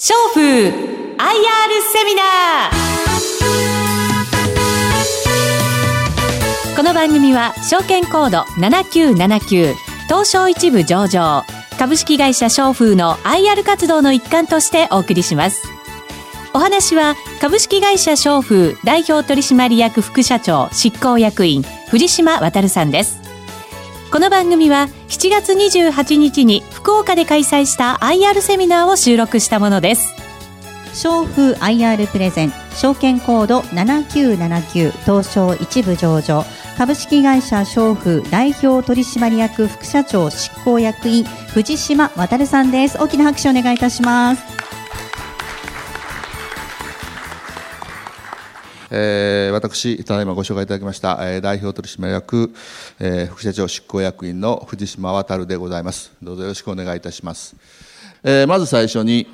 ショーフー IR セミナー。この番組は証券コード7979東証一部上場株式会社ショーフーの IR 活動の一環としてお送りします。お話は株式会社ショーフー代表取締役副社長執行役員藤島渉さんです。この番組は7月28日に福岡で開催した IR セミナーを収録したものです。商風 IR プレゼン証券コード7979東証一部上場。株式会社商風代表取締役副社長執行役員藤島渉さんです。大きな拍手をお願いいたします。えー、私、ただいまご紹介いただきました、えー、代表取締役、えー、副社長執行役員の藤島渉でございます。どうぞよろしくお願いいたします。えー、まず最初に、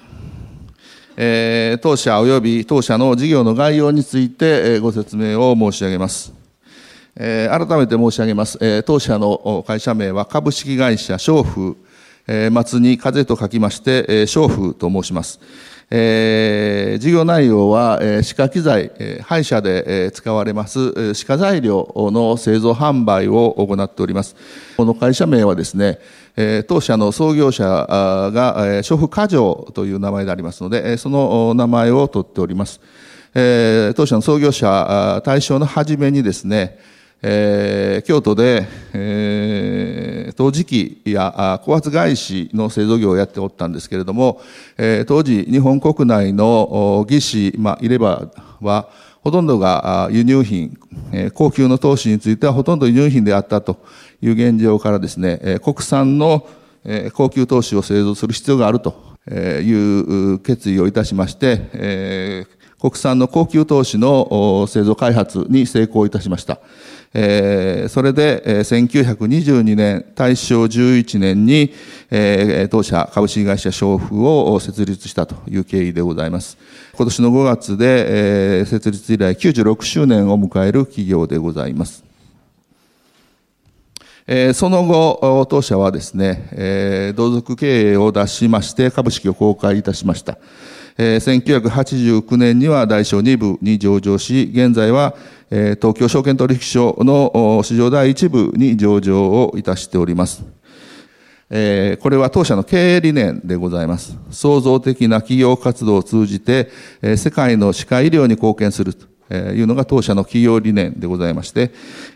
えー、当社及び当社の事業の概要について、えー、ご説明を申し上げます。えー、改めて申し上げます。えー、当社の会社名は株式会社商風、えー、松に風と書きまして、えー、商風と申します。えー、事業内容は、えー、歯科機材、えー、歯医者で、えー、使われます、えー、歯科材料の製造販売を行っております。この会社名はですね、えー、当社の創業者が、えー、娼婦家城という名前でありますので、えー、その名前を取っております。えー、当社の創業者、大正の初めにですね、えー、京都で、えー、陶磁器や高圧外資の製造業をやっておったんですけれども、えー、当時日本国内の義肢、まあ、入れ歯はほとんどが輸入品、えー、高級の投資についてはほとんど輸入品であったという現状からですね、えー、国産の、え、高級投資を製造する必要があるという決意をいたしまして、えー、国産の高級投資の製造開発に成功いたしました。えー、それで、えー、1922年、大正11年に、えー、当社株式会社商風を設立したという経緯でございます。今年の5月で、えー、設立以来96周年を迎える企業でございます。えー、その後、当社はですね、えー、同族経営を出しまして株式を公開いたしました。えー、1989年には大小2部に上場し、現在は東京証券取引所の市場第一部に上場をいたしております。これは当社の経営理念でございます。創造的な企業活動を通じて、世界の歯科医療に貢献するというのが当社の企業理念でございまして、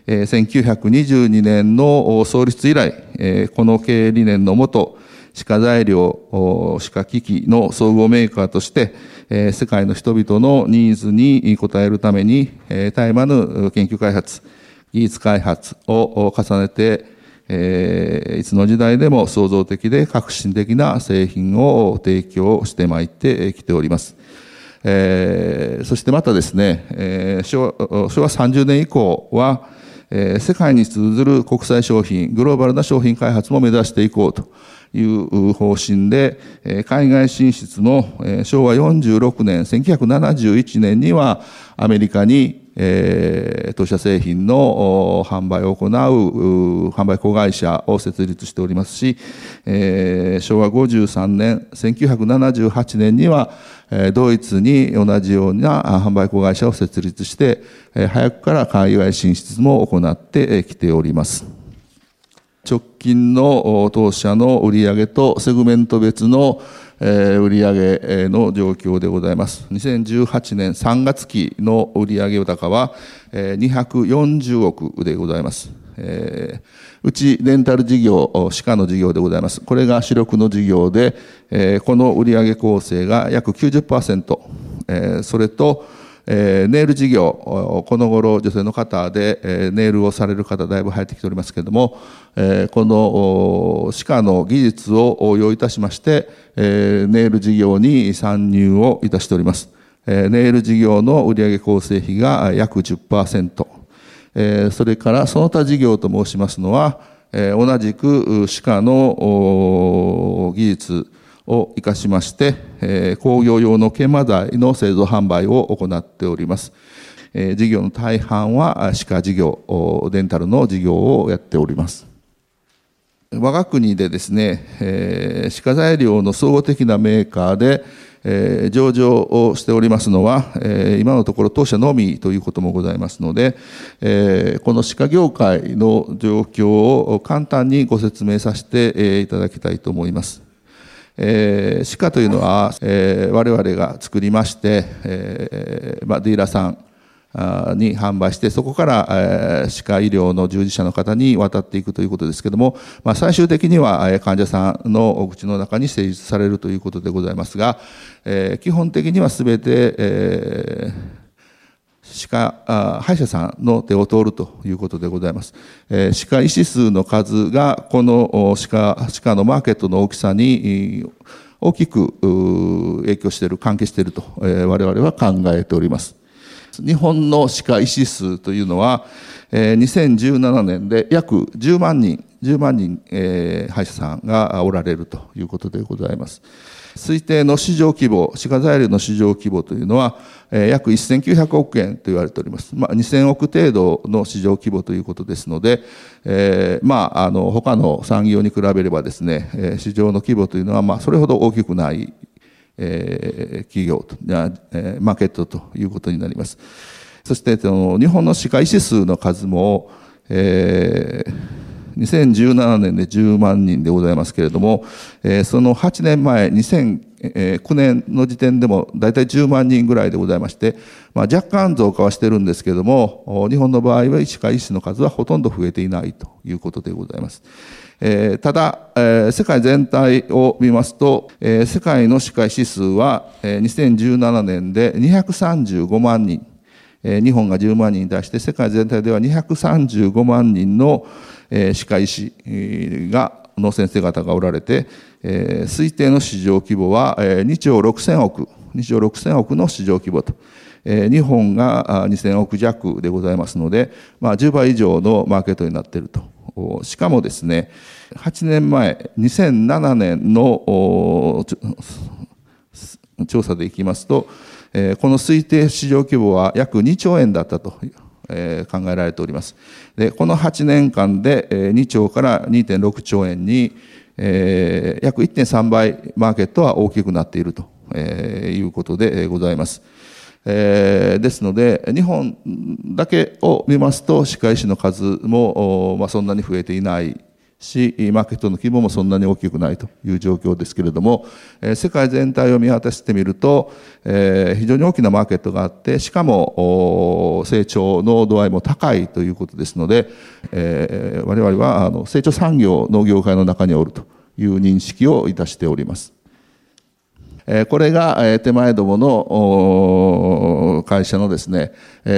1922年の創立以来、この経営理念のもと、歯科材料、歯科機器の総合メーカーとして、世界の人々のニーズに応えるために、え絶え間ぬ研究開発、技術開発を重ねて、いつの時代でも創造的で革新的な製品を提供してまいってきております。えー、そしてまたですね、えー、昭和昭和30年以降は、えー、世界に通ずる国際商品、グローバルな商品開発も目指していこうという方針で、海外進出も昭和46年、1971年にはアメリカにえー、当社製品の販売を行う販売子会社を設立しておりますし、えー、昭和53年、1978年には、えー、ドイツに同じような販売子会社を設立して、え、早くから海外進出も行ってきております。直近の当社の売上とセグメント別の売上の状況でございます。2018年3月期の売上高は240億でございます。うちレンタル事業、歯科の事業でございます。これが主力の事業で、この売上構成が約90%、それと、えー、ネイル事業、この頃女性の方で、えー、ネイルをされる方だいぶ入ってきておりますけれども、えー、この歯科の技術を応用いたしまして、えー、ネイル事業に参入をいたしております。えー、ネイル事業の売上構成比が約10%、えー、それからその他事業と申しますのは、同じく歯科の技術、を生かしまして、え、工業用の研磨剤の製造販売を行っております。え、事業の大半は歯科事業、デンタルの事業をやっております。我が国でですね、えー、歯科材料の総合的なメーカーで、えー、上場をしておりますのは、えー、今のところ当社のみということもございますので、えー、この歯科業界の状況を簡単にご説明させて、え、いただきたいと思います。えー、歯科というのは、えー、我々が作りまして、えーまあ、ディーラーさんに販売して、そこから、えー、歯科医療の従事者の方に渡っていくということですけども、まあ、最終的には、え患者さんのお口の中に成立されるということでございますが、えー、基本的にはすべて、えー歯科歯医者さんの手を通るということでございます。えー、歯科医師数の数がこの歯科歯科のマーケットの大きさに大きく影響している、関係していると、我々は考えております。日本の歯科医師数というのは、えー、2017年で約10万人、10万人、歯医者さんがおられるということでございます。推定の市場規模、歯科材料の市場規模というのは、えー、約1900億円と言われております。まあ、2000億程度の市場規模ということですので、えー、まあ、あの、他の産業に比べればですね、えー、市場の規模というのは、まあ、それほど大きくないえー、企業と、えー、マーケットということになります。そして、その日本の歯科医師数の数も、えー、2017年で10万人でございますけれども、えー、その8年前、2009年の時点でも大体10万人ぐらいでございまして、まあ、若干増加はしてるんですけれども、日本の場合は歯科医師の数はほとんど増えていないということでございます。えー、ただ、えー、世界全体を見ますと、えー、世界の歯科医師数は、えー、2017年で235万人、日本が10万人に対して世界全体では235万人の、歯科医師がの先生方がおられて、推定の市場規模は、えー、2兆6000億2兆6千億の市場規模と。日本が2000億弱でございますので、まあ、10倍以上のマーケットになっているとしかもですね、8年前、2007年の調査でいきますと、この推定市場規模は約2兆円だったと考えられております。で、この8年間で2兆から2.6兆円に約1.3倍マーケットは大きくなっているということでございます。えー、ですので、日本だけを見ますと、歯科医師の数も、まあ、そんなに増えていないし、マーケットの規模もそんなに大きくないという状況ですけれども、世界全体を見渡してみると、非常に大きなマーケットがあって、しかも成長の度合いも高いということですので、我々はあの成長産業の業界の中におるという認識をいたしております。これが手前どもの会社のですね、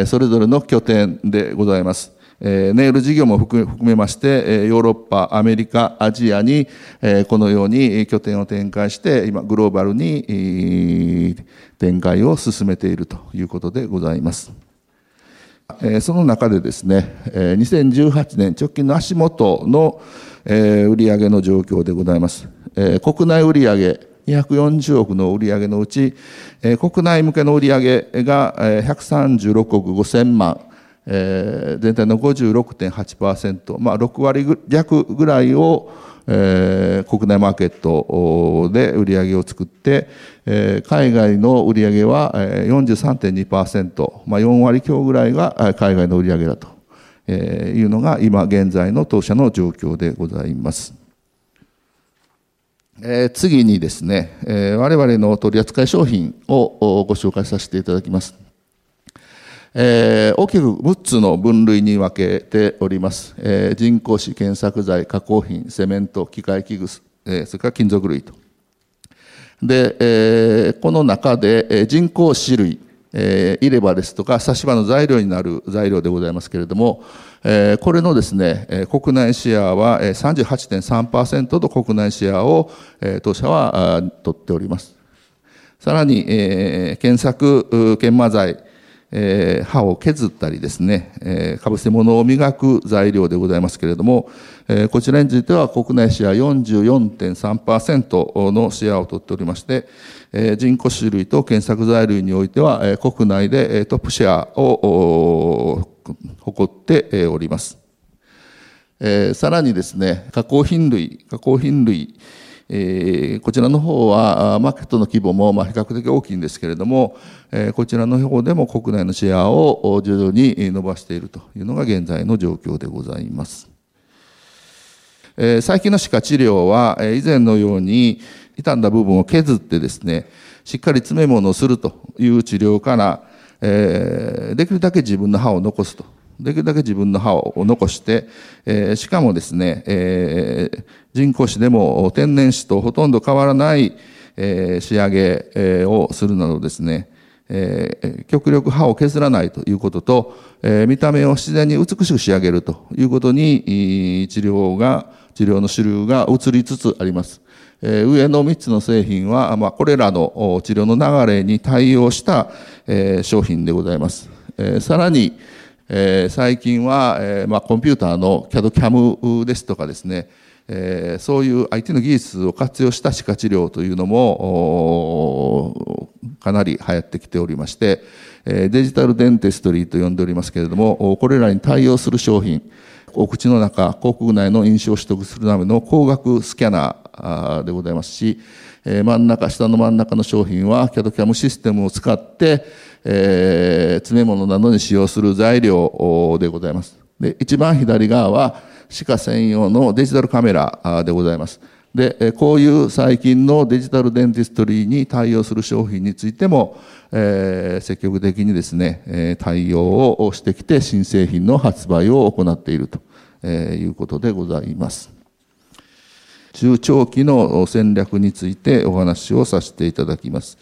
それぞれの拠点でございます。えネイル事業も含めまして、ヨーロッパ、アメリカ、アジアに、このように拠点を展開して、今、グローバルに展開を進めているということでございます。その中でですね、2018年直近の足元の売上の状況でございます。国内売上240億の売上のうち、えー、国内向けの売上が、136億5000万、えー、全体の56.8%、まあ、6割弱ぐらいを、えー、国内マーケットで売り上げを作って、えー、海外の売り上げは43.2%、まあ、4割強ぐらいが海外の売り上げだというのが今現在の当社の状況でございます。えー、次にですね、えー、我々の取扱い商品をご紹介させていただきます。えー、大きく6つの分類に分けております。えー、人工紙、検索剤、加工品、セメント、機械器具、えー、それから金属類と。で、えー、この中で、えー、人工紙類、えー、入れ歯ですとか差し歯の材料になる材料でございますけれども、えー、これのですね、えー、国内シェアは38.3%と国内シェアを、えー、当社は取っております。さらに、えー、検索研磨剤、えー、歯を削ったりですね、えー、かぶせ物を磨く材料でございますけれども、えー、こちらについては国内シェア44.3%のシェアを取っておりまして、えー、人工種類と検索材料においては、えー、国内でトップシェアを誇っております。えー、さらにですね、加工品類、加工品類、えー、こちらの方はマーケットの規模もま比較的大きいんですけれども、え、こちらの方でも国内のシェアを徐々に伸ばしているというのが現在の状況でございます。え、最近の歯科治療は、え、以前のように傷んだ部分を削ってですね、しっかり詰め物をするという治療から、え、できるだけ自分の歯を残すと。できるだけ自分の歯を残して、えー、しかもですね、えー、人工歯でも天然歯とほとんど変わらない、えー、仕上げ、をするなどですね、えー、極力歯を削らないということと、えー、見た目を自然に美しく仕上げるということに、治療が、治療の主流が移りつつあります。えー、上の3つの製品は、まあ、これらの治療の流れに対応した、えー、商品でございます。えー、さらに、えー、最近は、えーまあ、コンピューターの CAD-CAM ですとかですね、えー、そういう IT の技術を活用した歯科治療というのもかなり流行ってきておりまして、えデジタルデンテストリーと呼んでおりますけれども、これらに対応する商品、お口の中、口腔内の印象を取得するための光学スキャナーでございますしえ、真ん中、下の真ん中の商品は CAD-CAM システムを使って、えー、詰め物などに使用する材料でございます。で、一番左側は歯科専用のデジタルカメラでございます。で、こういう最近のデジタルデンティストリーに対応する商品についても、えー、積極的にですね、対応をしてきて新製品の発売を行っているということでございます。中長期の戦略についてお話をさせていただきます。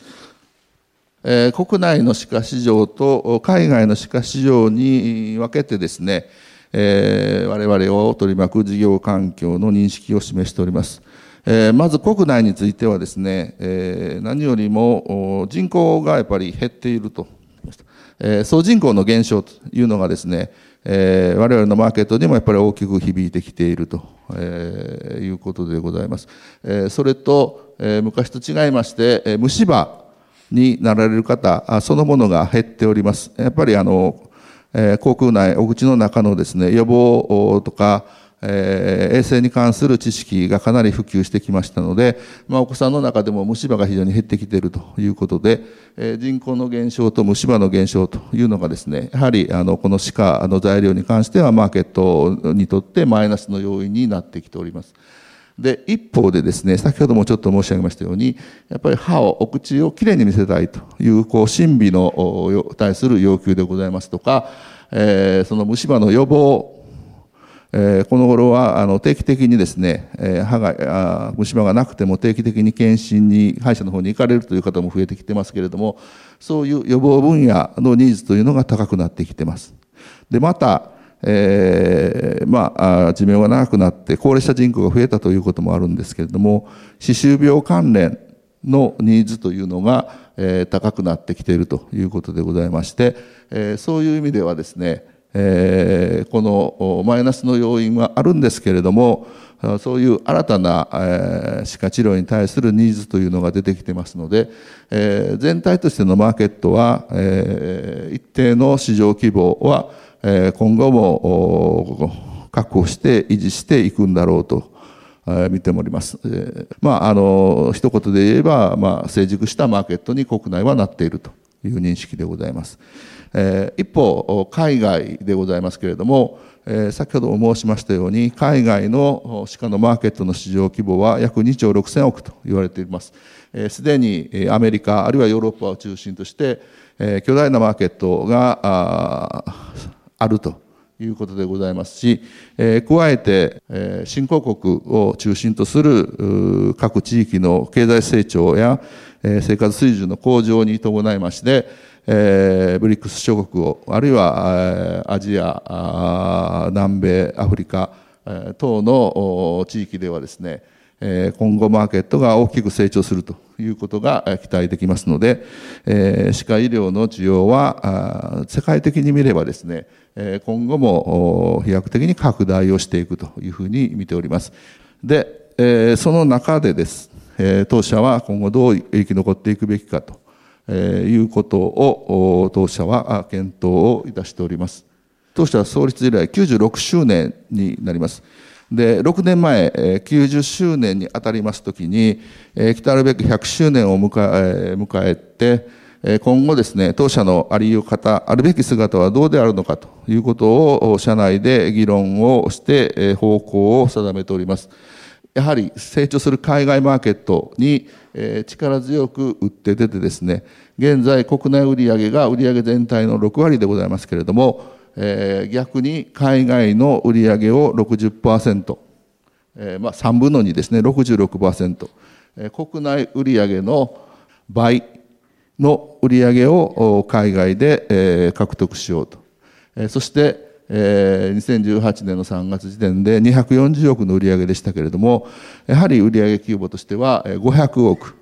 えー、国内の歯科市場と海外の歯科市場に分けてですね、えー、我々を取り巻く事業環境の認識を示しております。えー、まず国内についてはですね、えー、何よりも人口がやっぱり減っていると。えー、総人口の減少というのがですね、えー、我々のマーケットにもやっぱり大きく響いてきていると、えー、いうことでございます。えー、それと、えー、昔と違いまして、えー、虫歯になられる方そのものが減っております。やっぱりあの、えー、口腔内、お口の中のですね、予防とか、えー、衛生に関する知識がかなり普及してきましたので、まあ、お子さんの中でも虫歯が非常に減ってきているということで、えー、人口の減少と虫歯の減少というのがですね、やはりあのこの歯科の材料に関してはマーケットにとってマイナスの要因になってきております。で、一方でですね、先ほどもちょっと申し上げましたように、やっぱり歯を、お口をきれいに見せたいという、こう、神秘の対する要求でございますとか、えー、その虫歯の予防、えー、この頃はあの定期的にですね、えー、歯があ虫歯がなくても定期的に検診に歯医者の方に行かれるという方も増えてきてますけれどもそういう予防分野のニーズというのが高くなってきてます。でまたえー、まあ、寿命が長くなって高齢者人口が増えたということもあるんですけれども、歯周病関連のニーズというのが、えー、高くなってきているということでございまして、えー、そういう意味ではですね、えー、このマイナスの要因はあるんですけれども、そういう新たな、えー、歯科治療に対するニーズというのが出てきてますので、えー、全体としてのマーケットは、えー、一定の市場規模は、今後も確保して維持していくんだろうと見ております。まあ、あの、一言で言えば、まあ、成熟したマーケットに国内はなっているという認識でございます。一方、海外でございますけれども、先ほども申しましたように、海外の歯科のマーケットの市場規模は約2兆6000億と言われています。すでにアメリカ、あるいはヨーロッパを中心として、巨大なマーケットがあるということでございますし、え加えて、え新興国を中心とする各地域の経済成長や、え生活水準の向上に伴いまして、えブリックス諸国を、あるいは、アジア、南米、アフリカ、等の地域ではですね、今後マーケットが大きく成長するということが期待できますので、歯科医療の需要は世界的に見ればですね、今後も飛躍的に拡大をしていくというふうに見ております。で、その中でです、当社は今後どう生き残っていくべきかとえいうことを当社は検討をいたしております。当社は創立以来96周年になります。で、6年前、90周年にあたりますときに、来たるべく100周年を迎え迎えて、今後ですね、当社のあり方、あるべき姿はどうであるのかということを、社内で議論をして、方向を定めております。やはり成長する海外マーケットにえ力強く打って出てですね、現在国内売上が売上全体の6割でございますけれども、えー、逆に海外の売上を60%、えーまあ、3分の2ですね、66%、えー、国内売上の倍の売上を海外で、えー、獲得しようと。えー、そして、えー、2018年の3月時点で240億の売上でしたけれども、やはり売上規模としては500億。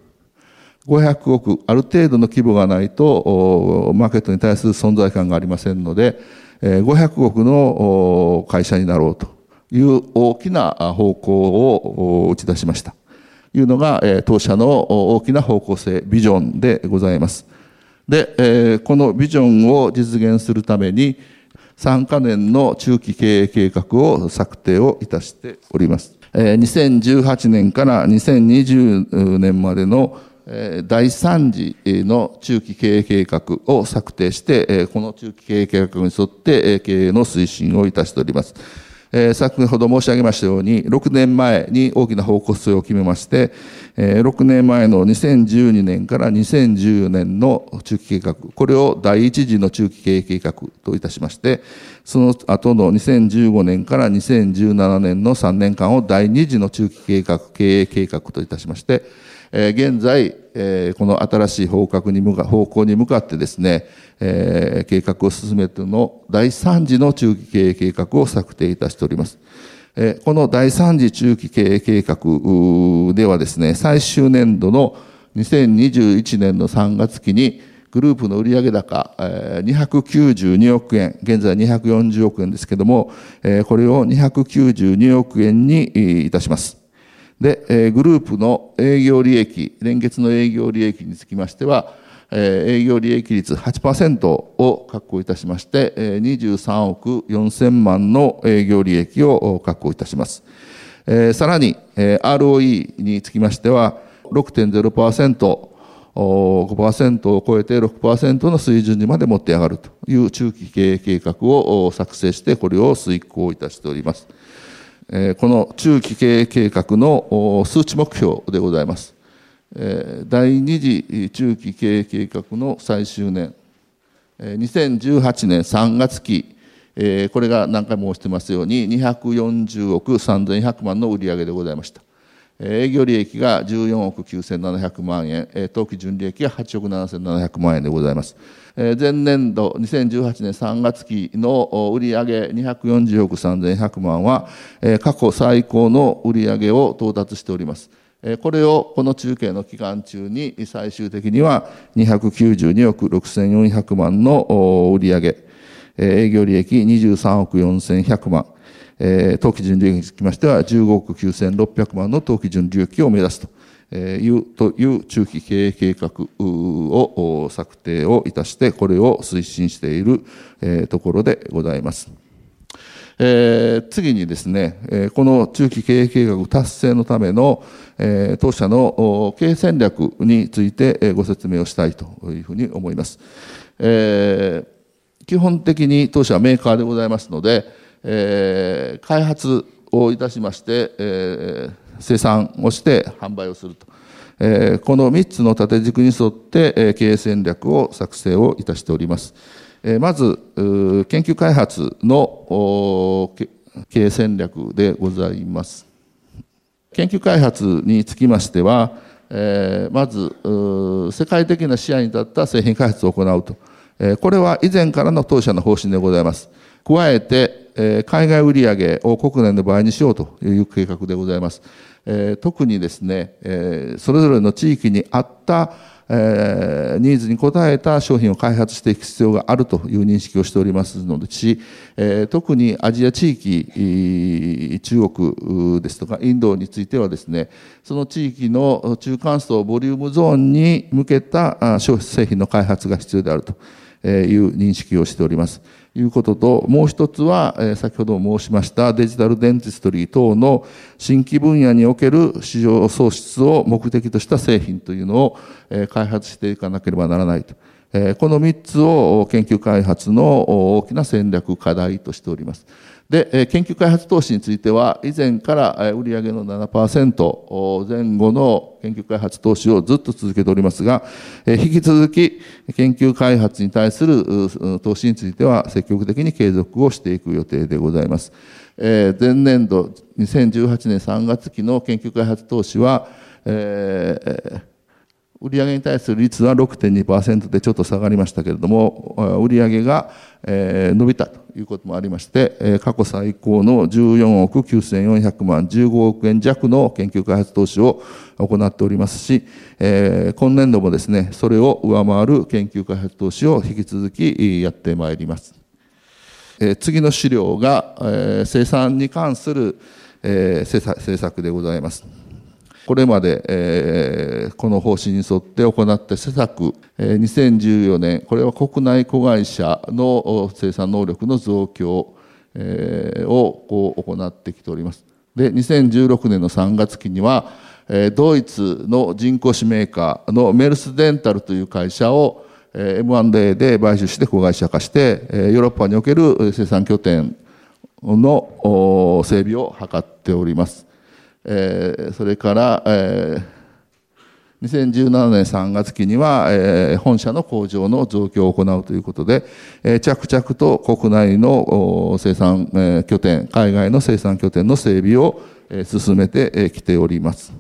500億、ある程度の規模がないと、マーケットに対する存在感がありませんので、500億の会社になろうという大きな方向を打ち出しました。というのが、当社の大きな方向性、ビジョンでございます。で、このビジョンを実現するために、3カ年の中期経営計画を策定をいたしております。2018年から2020年までの第3次の中期経営計画を策定して、この中期経営計画に沿って経営の推進をいたしております。え先ほど申し上げましたように、6年前に大きな方向性を決めまして、え6年前の2012年から2014年の中期計画、これを第1次の中期経営計画といたしまして、その後の2015年から2017年の3年間を第2次の中期計画、経営計画といたしまして、え現在、えこの新しい方向に向かってですね、え計画を進めての第3次の中期経営計画を策定いたしております。えこの第3次中期経営計画ではですね、最終年度の2021年の3月期にグループの売上高292億円、現在240億円ですけども、これを292億円にいたします。で、グループの営業利益、連結の営業利益につきましては、営業利益率8%を確保いたしまして、23億4000万の営業利益を確保いたします。さらに、ROE につきましては、6.0%、5%を超えて6%の水準にまで持って上がるという中期経営計画を作成して、これを遂行いたしております。この中期経営計画の数値目標でございます。第二次中期経営計画の最終年、2018年3月期、これが何回も申してますように、240億3100万の売上でございました。営業利益が14億9700万円、当期純利益が8億7700万円でございます。前年度2018年3月期の売上240億3100万は、過去最高の売上を到達しております。これをこの中継の期間中に最終的には292億6400万の売上、営業利益23億4100万、当期純利益につきましては15億9600万の当期純利益を目指すと。いうという中期経営計画を策定をいたして、これを推進しているところでございます。えー、次にですね、この中期経営計画達成のための、えー、当社の経営戦略についてご説明をしたいというふうに思います。えー、基本的に当社はメーカーでございますので、えー、開発をいたしまして、えー生産をして販売をすると。えこの3つの縦軸に沿って、え経営戦略を作成をいたしております。まず、研究開発の経営戦略でございます。研究開発につきましては、まず、世界的な視野に立った製品開発を行うと。これは以前からの当社の方針でございます。加えて、海外売上を国内の倍にしようという計画でございます。特にですね、それぞれの地域に合った、えニーズに応えた商品を開発していく必要があるという認識をしておりますのでし、え特にアジア地域、中国ですとかインドについてはですね、その地域の中間層ボリュームゾーンに向けた商製品の開発が必要であるという認識をしております。いうことと、もう一つは、え先ほど申しましたデジタルデンティストリー等の新規分野における市場創出を目的とした製品というのを、え開発していかなければならないと。えこの3つを研究開発の大きな戦略課題としております。で、研究開発投資については、以前から売上の7%前後の研究開発投資をずっと続けておりますが、引き続き研究開発に対する投資については積極的に継続をしていく予定でございます。前年度2018年3月期の研究開発投資は、えー売上に対する率は6.2%でちょっと下がりましたけれども、売上が伸びたということもありまして、過去最高の14億9400万、15億円弱の研究開発投資を行っておりますし、今年度もですね、それを上回る研究開発投資を引き続きやってまいります。次の資料が生産に関する政策でございます。これまで、えー、この方針に沿って行った施策、えー、2014年、これは国内子会社の生産能力の増強、えー、をこう行ってきております。で、2016年の3月期には、えー、ドイツの人工紙メーカーのメルスデンタルという会社を M&A で買収して子会社化して、ヨーロッパにおける生産拠点の整備を図っております。えー、それから、えー、2017年3月期には、えー、本社の工場の増強を行うということで、えー、着々と国内の生産、えー、拠点、海外の生産拠点の整備を、えー、進めてきております。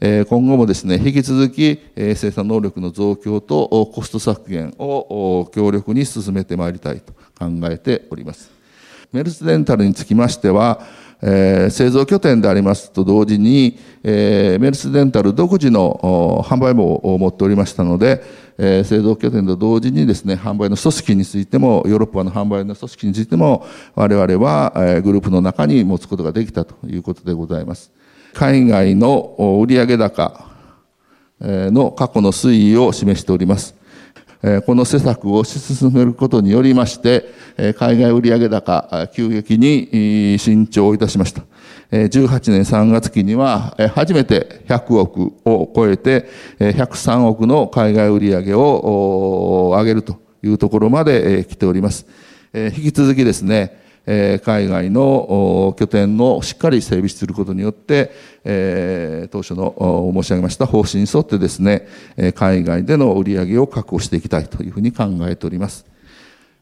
今後もですね、引き続き生産能力の増強とコスト削減を強力に進めてまいりたいと考えております。メルスデンタルにつきましては、えー、製造拠点でありますと同時に、えー、メルスデンタル独自の販売網を持っておりましたので、えー、製造拠点と同時にですね、販売の組織についても、ヨーロッパの販売の組織についても、我々は、えー、グループの中に持つことができたということでございます。海外の売上高の過去の推移を示しております。この施策を推し進めることによりまして、海外売上高、急激に伸長いたしました。18年3月期には、初めて100億を超えて、103億の海外売上を上げるというところまで来ております。引き続きですね、え海外の拠点のしっかり整備することによって、え当初の申し上げました方針に沿ってですね、海外での売り上げを確保していきたいというふうに考えております。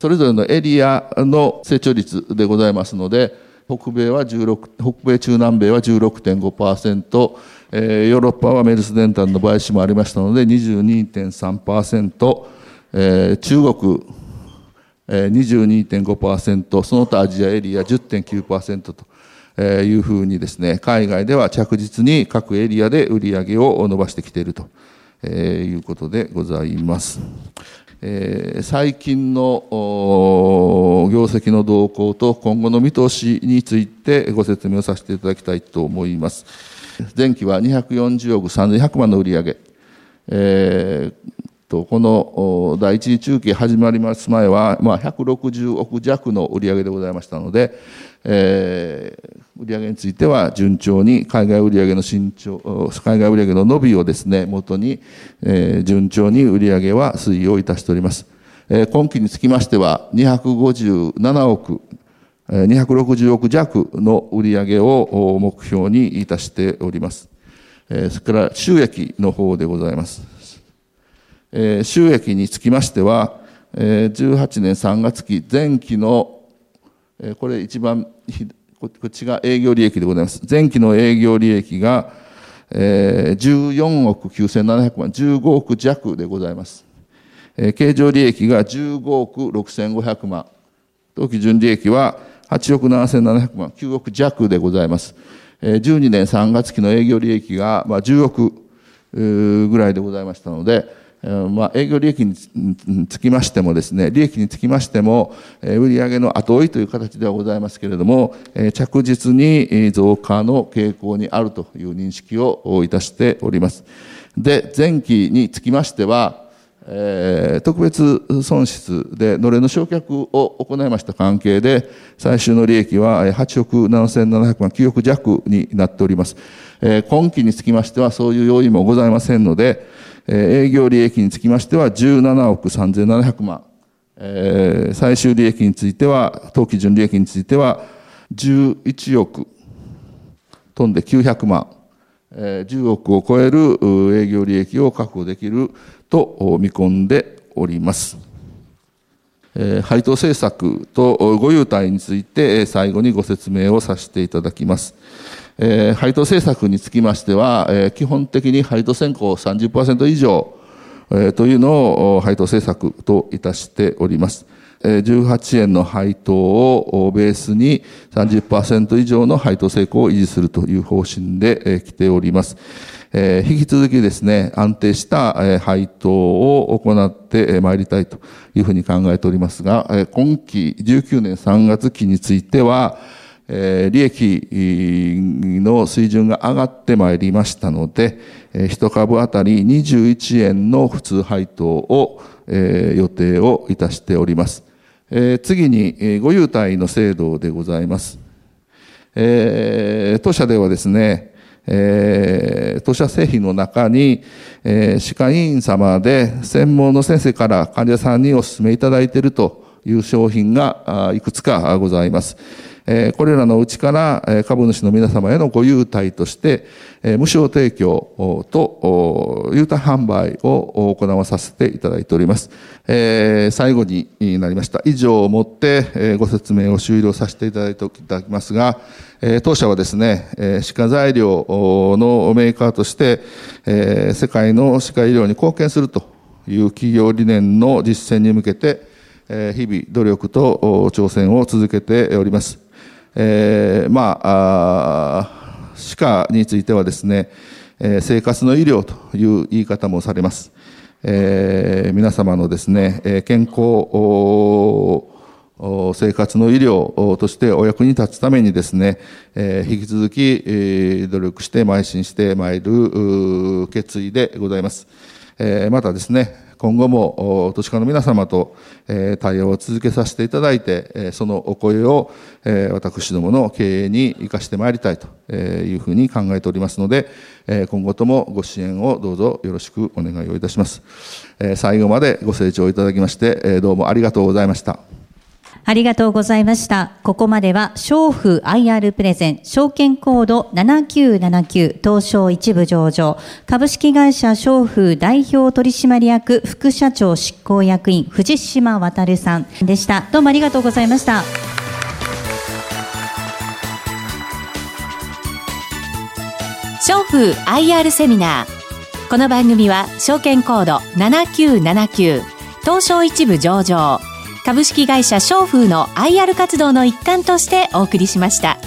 それぞれのエリアの成長率でございますので、北米は16、北米中南米は16.5%、えー、ヨーロッパはメルスデンタルの買収もありましたので22.3%、えー、中国22.5%、その他アジアエリア10.9%というふうにですね、海外では着実に各エリアで売り上げを伸ばしてきているということでございます。最近の業績の動向と今後の見通しについてご説明をさせていただきたいと思います。前期は240億3100万の売上、え、とこの第一次中期始まります前は、まあ、160億弱の売上でございましたので、えー、売上については順調に海外売上の伸長海外売上の伸びをですね元に、えー、順調に売上は推移をいたしております、えー、今期につきましては257億260億弱の売上を目標にいたしております。それから収益の方でございます。え収益につきましては、え18年3月期前期の、えこれ一番こっちが営業利益でございます。前期の営業利益が、え14億9700万、15億弱でございます。え経常利益が15億6500万。当期純利益は8億7700万、9億弱でございます。12年3月期の営業利益が10億ぐらいでございましたので、まあ、営業利益につきましてもですね、利益につきましても、売上の後追いという形ではございますけれども、着実に増加の傾向にあるという認識をいたしております。で、前期につきましては、えー、特別損失でのれの焼却を行いました関係で、最終の利益は8億7700万、9億弱になっております。えー、今期につきましてはそういう要因もございませんので、営業利益につきましては17億3700万、最終利益については、当期純利益については11億飛んで900万、えー、10億を超える営業利益を確保できると見込んでおります。配当政策とご優待について最後にご説明をさせていただきます。え配当政策につきましては、基本的に配当先行30%以上というのを配当政策といたしております。18円の配当をベースに30%以上の配当成功を維持するという方針で来ております。引き続きですね、安定した、配当を行ってまいりたいというふうに考えておりますが、今期19年3月期については、え利益の水準が上がってまいりましたので、え1株当たり21円の普通配当を、予定をいたしております。次に、ご優待の制度でございます。え当社ではですね、えー、当社製品の中に、えー、歯科医院様で専門の先生から患者さんにお勧めいただいているという商品がいくつかございます。これらのうちから株主の皆様へのご優待として、無償提供と優待販売を行わさせていただいております。最後になりました。以上をもって、ご説明を終了させていただいていただきますが、当社はですね、歯科材料のメーカーとして、世界の歯科医療に貢献するという企業理念の実践に向けて、日々努力と挑戦を続けております。えー、まあ歯科についてはですね、えー、生活の医療という言い方もされます。えー、皆様のですね、健康生活の医療としてお役に立つためにですね、え引き続き、え努力して邁進してまいる決意でございます。えまたですね、今後も都市化の皆様とえ対応を続けさせていただいて、えそのお声をえ私どもの経営に生かしてまいりたいというふうに考えておりますのでえ、今後ともご支援をどうぞよろしくお願いをいたしますえ。最後までご清聴いただきましてえ、どうもありがとうございました。ありがとうございました。ここまでは、商風 IR プレゼン、証券コード7979、東証一部上場、株式会社商風代表取締役副社長執行役員、藤島渉さんでした。どうもありがとうございました。商風 IR セミナー。この番組は、証券コード7979、東証一部上場、株式会社商風の IR 活動の一環としてお送りしました。